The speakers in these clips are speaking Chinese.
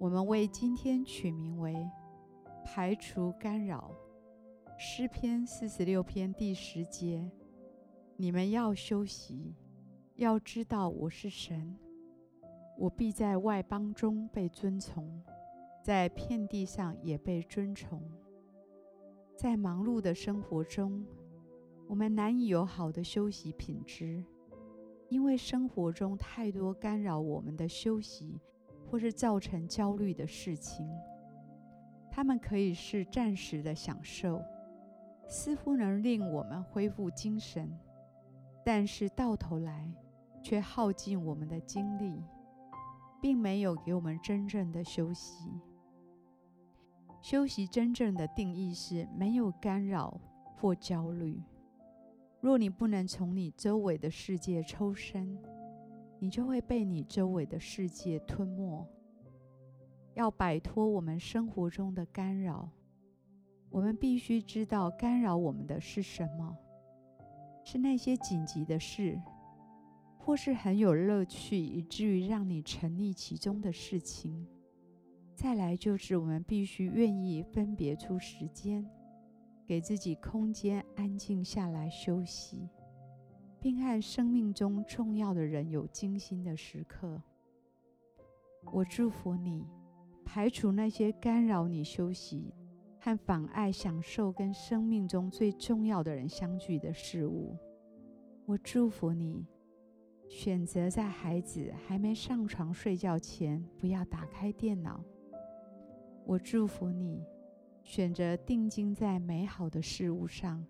我们为今天取名为“排除干扰”。诗篇四十六篇第十节：“你们要休息，要知道我是神，我必在外邦中被尊崇，在遍地上也被尊崇。”在忙碌的生活中，我们难以有好的休息品质，因为生活中太多干扰我们的休息。或是造成焦虑的事情，它们可以是暂时的享受，似乎能令我们恢复精神，但是到头来却耗尽我们的精力，并没有给我们真正的休息。休息真正的定义是没有干扰或焦虑。若你不能从你周围的世界抽身，你就会被你周围的世界吞没。要摆脱我们生活中的干扰，我们必须知道干扰我们的是什么？是那些紧急的事，或是很有乐趣以至于让你沉溺其中的事情。再来就是我们必须愿意分别出时间，给自己空间，安静下来休息。并和生命中重要的人有精心的时刻。我祝福你，排除那些干扰你休息和妨碍享受跟生命中最重要的人相聚的事物。我祝福你，选择在孩子还没上床睡觉前不要打开电脑。我祝福你，选择定睛在美好的事物上。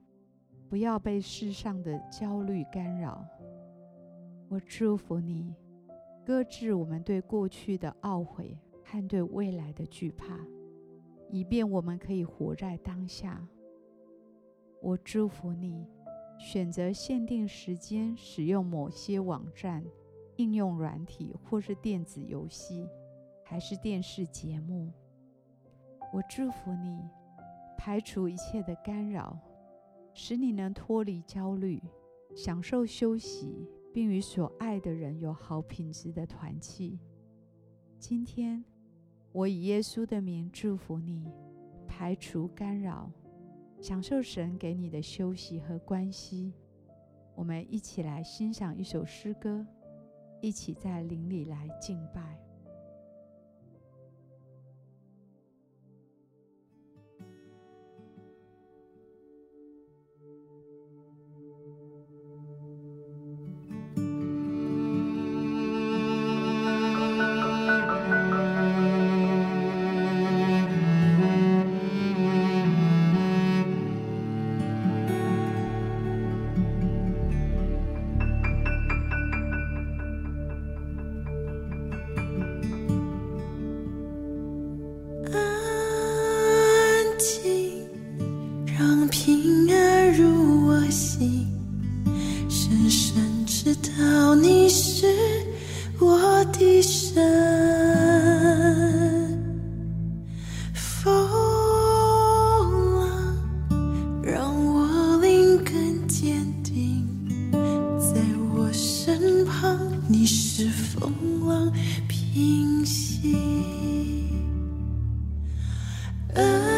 不要被世上的焦虑干扰。我祝福你，搁置我们对过去的懊悔和对未来的惧怕，以便我们可以活在当下。我祝福你，选择限定时间使用某些网站、应用软体或是电子游戏，还是电视节目。我祝福你，排除一切的干扰。使你能脱离焦虑，享受休息，并与所爱的人有好品质的团契。今天，我以耶稣的名祝福你，排除干扰，享受神给你的休息和关系。我们一起来欣赏一首诗歌，一起在灵里来敬拜。平息。